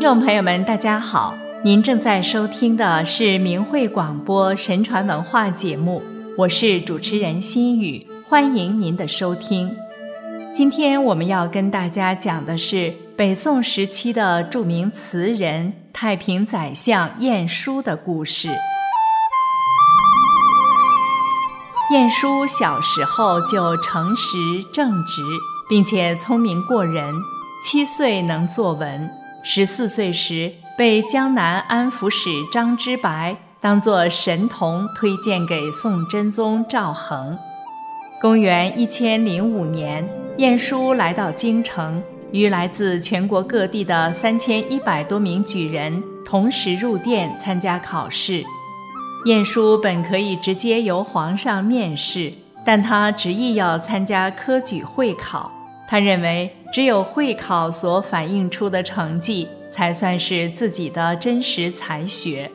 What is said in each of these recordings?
听众朋友们，大家好，您正在收听的是明慧广播神传文化节目，我是主持人心雨，欢迎您的收听。今天我们要跟大家讲的是北宋时期的著名词人、太平宰相晏殊的故事。晏殊小时候就诚实正直，并且聪明过人。七岁能作文，十四岁时被江南安抚使张之白当作神童推荐给宋真宗赵恒。公元一千零五年，晏殊来到京城，与来自全国各地的三千一百多名举人同时入殿参加考试。晏殊本可以直接由皇上面试，但他执意要参加科举会考。他认为，只有会考所反映出的成绩，才算是自己的真实才学。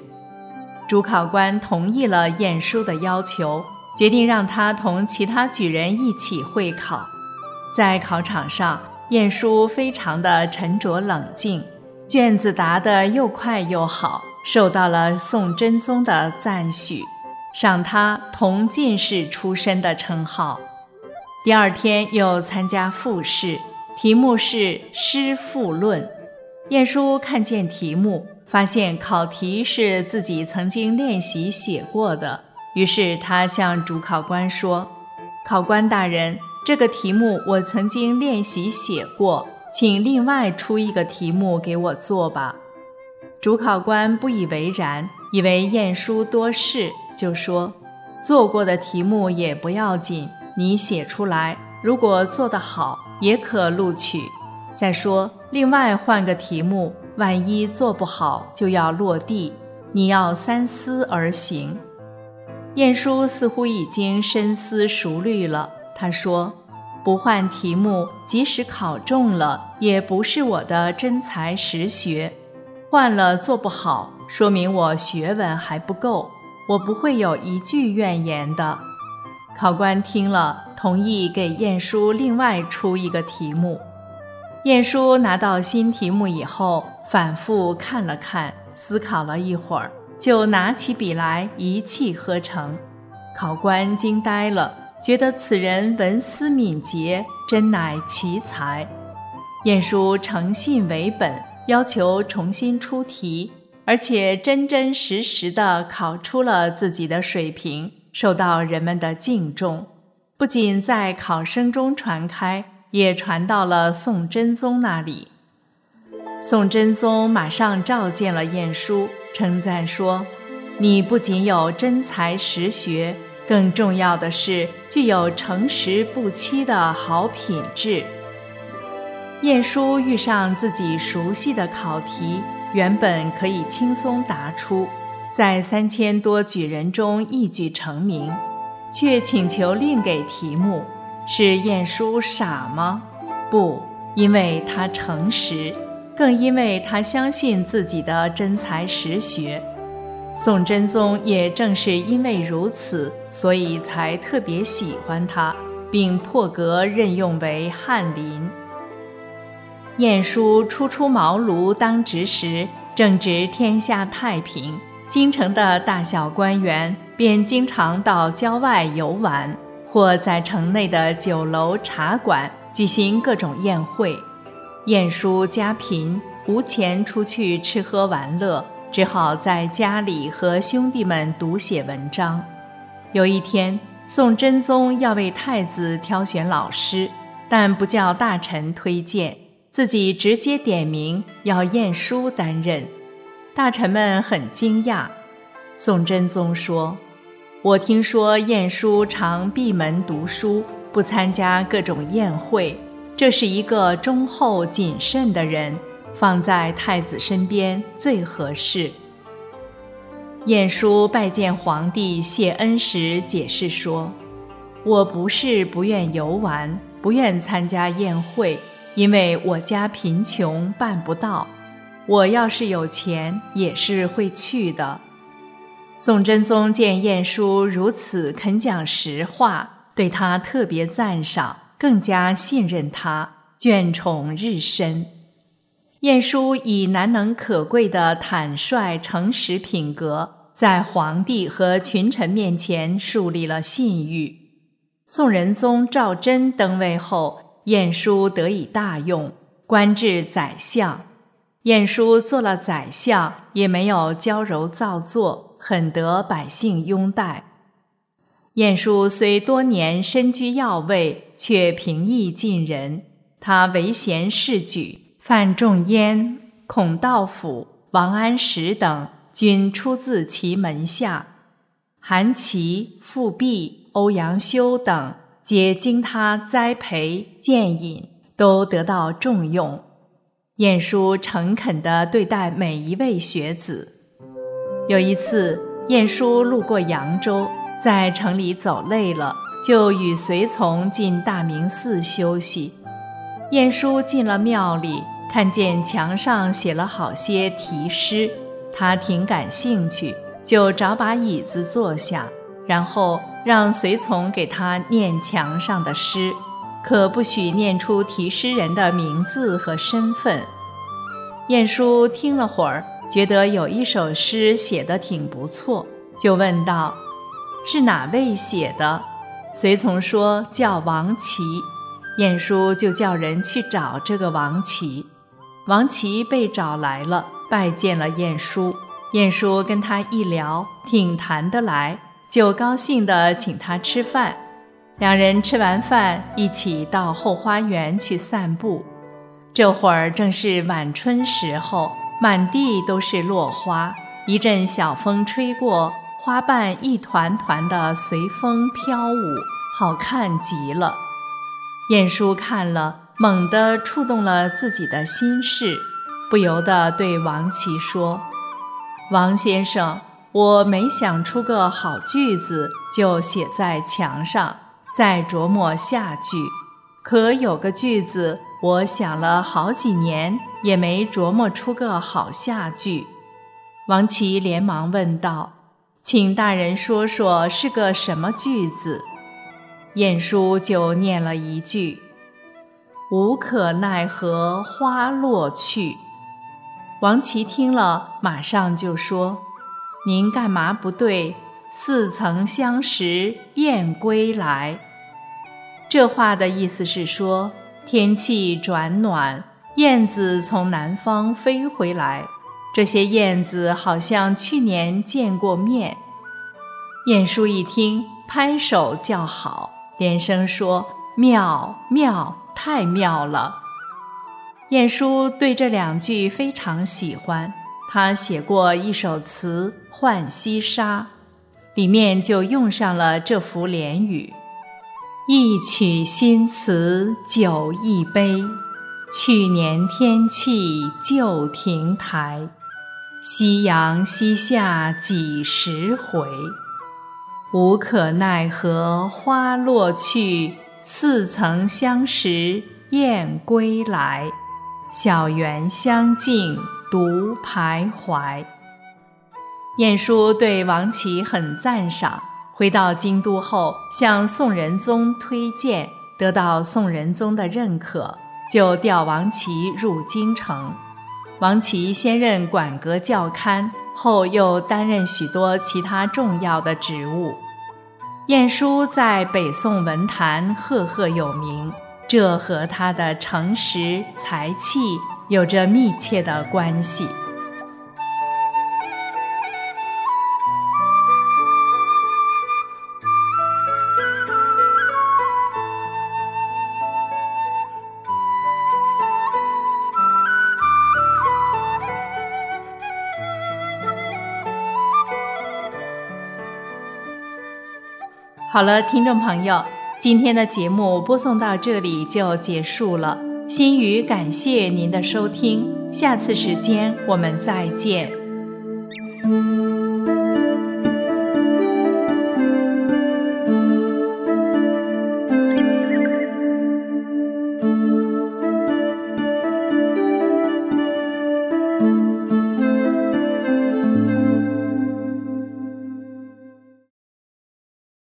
主考官同意了晏殊的要求，决定让他同其他举人一起会考。在考场上，晏殊非常的沉着冷静，卷子答得又快又好。受到了宋真宗的赞许，赏他同进士出身的称号。第二天又参加复试，题目是《诗赋论》。晏殊看见题目，发现考题是自己曾经练习写过的，于是他向主考官说：“考官大人，这个题目我曾经练习写过，请另外出一个题目给我做吧。”主考官不以为然，以为晏殊多事，就说：“做过的题目也不要紧，你写出来，如果做得好，也可录取。再说，另外换个题目，万一做不好，就要落地，你要三思而行。”晏殊似乎已经深思熟虑了，他说：“不换题目，即使考中了，也不是我的真才实学。”换了做不好，说明我学问还不够，我不会有一句怨言的。考官听了，同意给晏殊另外出一个题目。晏殊拿到新题目以后，反复看了看，思考了一会儿，就拿起笔来一气呵成。考官惊呆了，觉得此人文思敏捷，真乃奇才。晏殊诚信为本。要求重新出题，而且真真实实的考出了自己的水平，受到人们的敬重。不仅在考生中传开，也传到了宋真宗那里。宋真宗马上召见了晏殊，称赞说：“你不仅有真才实学，更重要的是具有诚实不欺的好品质。”晏殊遇上自己熟悉的考题，原本可以轻松答出，在三千多举人中一举成名，却请求另给题目，是晏殊傻吗？不，因为他诚实，更因为他相信自己的真才实学。宋真宗也正是因为如此，所以才特别喜欢他，并破格任用为翰林。晏殊初出茅庐当执时，正值天下太平，京城的大小官员便经常到郊外游玩，或在城内的酒楼茶馆举行各种宴会。晏殊家贫，无钱出去吃喝玩乐，只好在家里和兄弟们读写文章。有一天，宋真宗要为太子挑选老师，但不叫大臣推荐。自己直接点名要晏殊担任，大臣们很惊讶。宋真宗说：“我听说晏殊常闭门读书，不参加各种宴会，这是一个忠厚谨慎的人，放在太子身边最合适。”晏殊拜见皇帝谢恩时解释说：“我不是不愿游玩，不愿参加宴会。”因为我家贫穷，办不到。我要是有钱，也是会去的。宋真宗见晏殊如此肯讲实话，对他特别赞赏，更加信任他，眷宠日深。晏殊以难能可贵的坦率诚实品格，在皇帝和群臣面前树立了信誉。宋仁宗赵祯登位后，晏殊得以大用，官至宰相。晏殊做了宰相，也没有娇柔造作，很得百姓拥戴。晏殊虽多年身居要位，却平易近人。他为贤是举。范仲淹、孔道辅、王安石等均出自其门下，韩琦、富弼、欧阳修等皆经他栽培荐引，都得到重用。晏殊诚恳地对待每一位学子。有一次，晏殊路过扬州，在城里走累了，就与随从进大明寺休息。晏殊进了庙里。看见墙上写了好些题诗，他挺感兴趣，就找把椅子坐下，然后让随从给他念墙上的诗，可不许念出题诗人的名字和身份。晏殊听了会儿，觉得有一首诗写得挺不错，就问道：“是哪位写的？”随从说叫王琦，晏殊就叫人去找这个王琦。王琦被找来了，拜见了晏殊。晏殊跟他一聊，挺谈得来，就高兴地请他吃饭。两人吃完饭，一起到后花园去散步。这会儿正是晚春时候，满地都是落花，一阵小风吹过，花瓣一团团的随风飘舞，好看极了。晏殊看了。猛地触动了自己的心事，不由得对王琦说：“王先生，我没想出个好句子，就写在墙上，再琢磨下句。可有个句子，我想了好几年，也没琢磨出个好下句。”王琦连忙问道：“请大人说说是个什么句子？”晏殊就念了一句。无可奈何花落去。王琦听了，马上就说：“您干嘛不对？似曾相识燕归来。”这话的意思是说，天气转暖，燕子从南方飞回来，这些燕子好像去年见过面。晏殊一听，拍手叫好，连声说：“妙妙！”太妙了！晏殊对这两句非常喜欢，他写过一首词《浣溪沙》，里面就用上了这幅联语：“一曲新词酒一杯，去年天气旧亭台，夕阳西下几时回？无可奈何花落去。”似曾相识燕归来，小园香径独徘徊。晏殊对王琦很赞赏，回到京都后向宋仁宗推荐，得到宋仁宗的认可，就调王琦入京城。王琦先任馆阁校勘，后又担任许多其他重要的职务。晏殊在北宋文坛赫赫有名，这和他的诚实才气有着密切的关系。好了听众朋友今天的节目播送到这里就结束了。心语感谢您的收听下次时间我们再见。